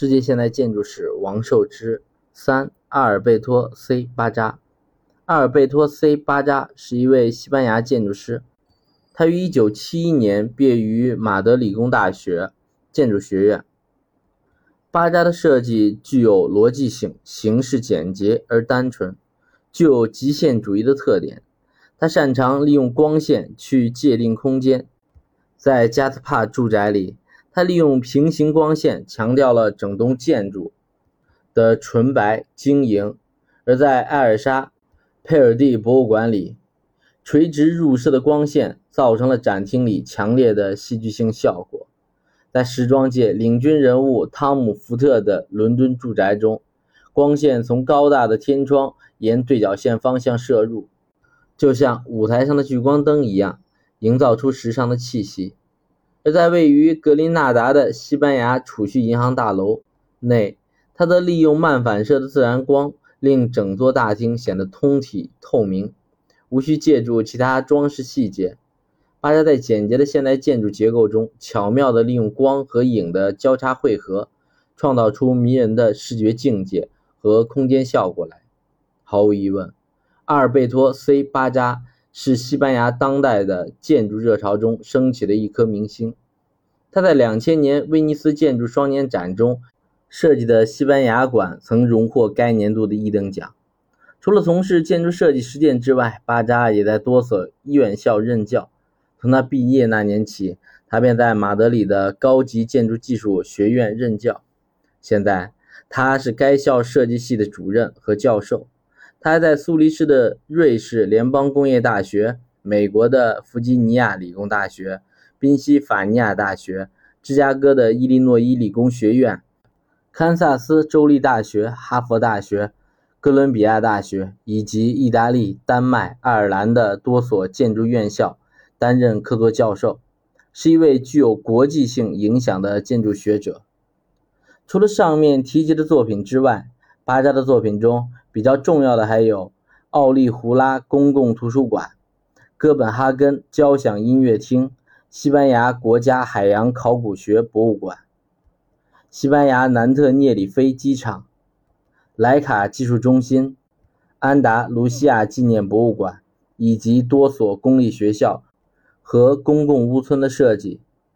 世界现代建筑史王寿之三阿尔贝托 ·C· 巴扎。阿尔贝托 ·C· 巴扎是一位西班牙建筑师，他于1971年毕业于马德理工大学建筑学院。巴扎的设计具有逻辑性，形式简洁而单纯，具有极限主义的特点。他擅长利用光线去界定空间，在加特帕住宅里。他利用平行光线强调了整栋建筑的纯白晶莹，而在艾尔莎佩尔蒂博物馆里，垂直入射的光线造成了展厅里强烈的戏剧性效果。在时装界领军人物汤姆·福特的伦敦住宅中，光线从高大的天窗沿对角线方向射入，就像舞台上的聚光灯一样，营造出时尚的气息。而在位于格林纳达的西班牙储蓄银行大楼内，他则利用漫反射的自然光，令整座大厅显得通体透明，无需借助其他装饰细节。巴扎在简洁的现代建筑结构中，巧妙地利用光和影的交叉汇合，创造出迷人的视觉境界和空间效果来。毫无疑问，阿尔贝托 ·C· 巴扎。是西班牙当代的建筑热潮中升起的一颗明星。他在两千年威尼斯建筑双年展中设计的西班牙馆曾荣获该年度的一等奖。除了从事建筑设计实践之外，巴扎也在多所院校任教。从他毕业那年起，他便在马德里的高级建筑技术学院任教。现在，他是该校设计系的主任和教授。他还在苏黎世的瑞士联邦工业大学、美国的弗吉尼亚理工大学、宾夕法尼亚大学、芝加哥的伊利诺伊理工学院、堪萨斯州立大学、哈佛大学、哥伦比亚大学以及意大利、丹麦、爱尔兰的多所建筑院校担任客座教授，是一位具有国际性影响的建筑学者。除了上面提及的作品之外，巴扎的作品中。比较重要的还有奥利胡拉公共图书馆、哥本哈根交响音乐厅、西班牙国家海洋考古学博物馆、西班牙南特涅里菲机场、莱卡技术中心、安达卢西亚纪念博物馆以及多所公立学校和公共屋村的设计。